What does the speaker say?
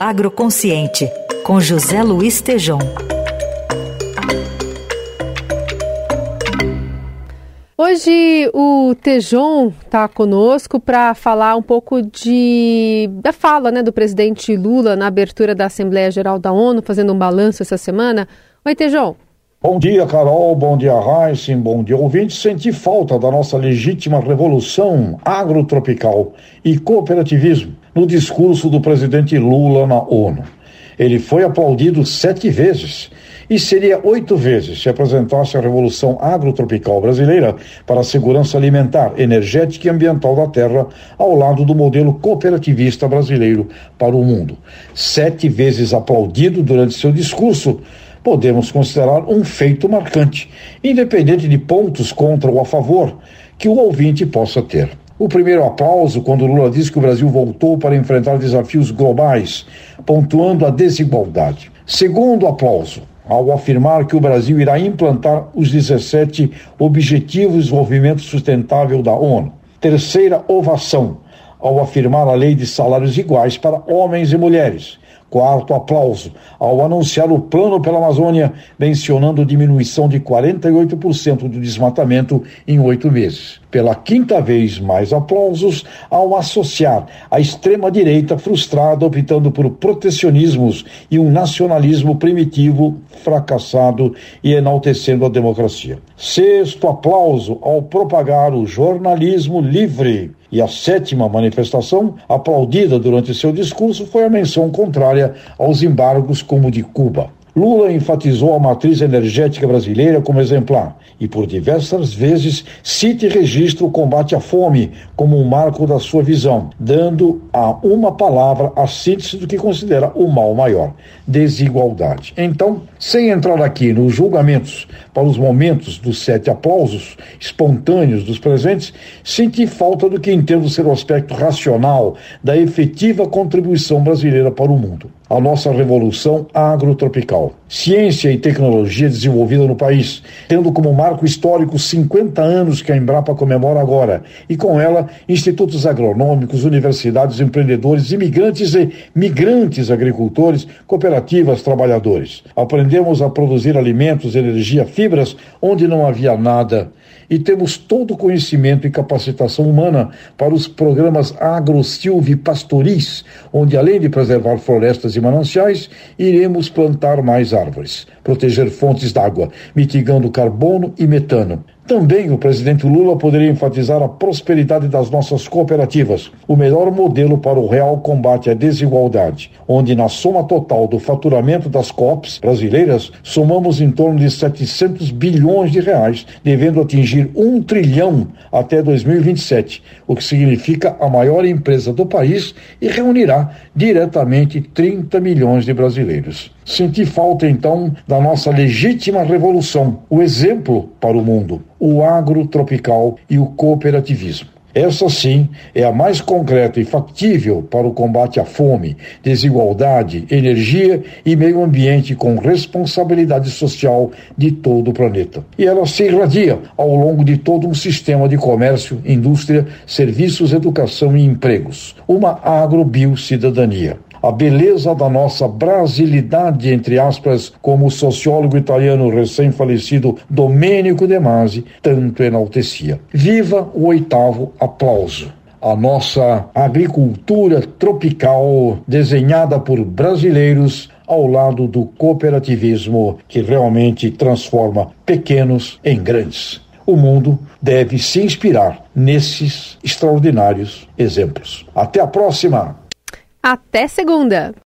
Agroconsciente, com José Luiz Tejom. Hoje o Tejon está conosco para falar um pouco de, da fala né, do presidente Lula na abertura da Assembleia Geral da ONU, fazendo um balanço essa semana. Oi, Tejon. Bom dia, Carol. Bom dia, Heisen. Bom dia, ouvinte. Senti falta da nossa legítima revolução agrotropical e cooperativismo no discurso do presidente Lula na ONU. Ele foi aplaudido sete vezes e seria oito vezes se apresentasse a Revolução Agrotropical Brasileira para a segurança alimentar, energética e ambiental da terra, ao lado do modelo cooperativista brasileiro para o mundo. Sete vezes aplaudido durante seu discurso, podemos considerar um feito marcante, independente de pontos contra ou a favor que o ouvinte possa ter. O primeiro aplauso quando Lula disse que o Brasil voltou para enfrentar desafios globais, pontuando a desigualdade. Segundo aplauso, ao afirmar que o Brasil irá implantar os 17 Objetivos de Desenvolvimento Sustentável da ONU. Terceira ovação, ao afirmar a lei de salários iguais para homens e mulheres. Quarto aplauso, ao anunciar o plano pela Amazônia, mencionando diminuição de 48% do desmatamento em oito meses. Pela quinta vez, mais aplausos ao associar a extrema-direita frustrada optando por protecionismos e um nacionalismo primitivo fracassado e enaltecendo a democracia. Sexto aplauso ao propagar o jornalismo livre. E a sétima manifestação, aplaudida durante seu discurso, foi a menção contrária aos embargos como de Cuba. Lula enfatizou a matriz energética brasileira como exemplar e, por diversas vezes, cita e registra o combate à fome como um marco da sua visão, dando a uma palavra a síntese do que considera o mal maior: desigualdade. Então, sem entrar aqui nos julgamentos para os momentos dos sete aplausos espontâneos dos presentes, senti falta do que entendo ser o aspecto racional da efetiva contribuição brasileira para o mundo a nossa revolução agrotropical. Ciência e tecnologia desenvolvida no país, tendo como marco histórico 50 anos que a Embrapa comemora agora, e com ela institutos agronômicos, universidades, empreendedores, imigrantes e migrantes agricultores, cooperativas, trabalhadores. Aprendemos a produzir alimentos, energia, fibras onde não havia nada e temos todo o conhecimento e capacitação humana para os programas agro-silvipastoris, onde além de preservar florestas e mananciais, iremos plantar mais árvores, proteger fontes d'água, mitigando carbono e metano, também o presidente Lula poderia enfatizar a prosperidade das nossas cooperativas, o melhor modelo para o real combate à desigualdade, onde na soma total do faturamento das COPs brasileiras somamos em torno de 700 bilhões de reais, devendo atingir um trilhão até 2027, o que significa a maior empresa do país e reunirá diretamente 30 milhões de brasileiros. Senti falta então da nossa legítima revolução, o exemplo para o mundo, o agro tropical e o cooperativismo. Essa sim é a mais concreta e factível para o combate à fome, desigualdade, energia e meio ambiente com responsabilidade social de todo o planeta. E ela se irradia ao longo de todo um sistema de comércio, indústria, serviços, educação e empregos. Uma agrobio-cidadania a beleza da nossa brasilidade, entre aspas, como o sociólogo italiano recém-falecido Domenico De Masi tanto enaltecia. Viva o oitavo aplauso a nossa agricultura tropical desenhada por brasileiros ao lado do cooperativismo que realmente transforma pequenos em grandes. O mundo deve se inspirar nesses extraordinários exemplos. Até a próxima! Até segunda!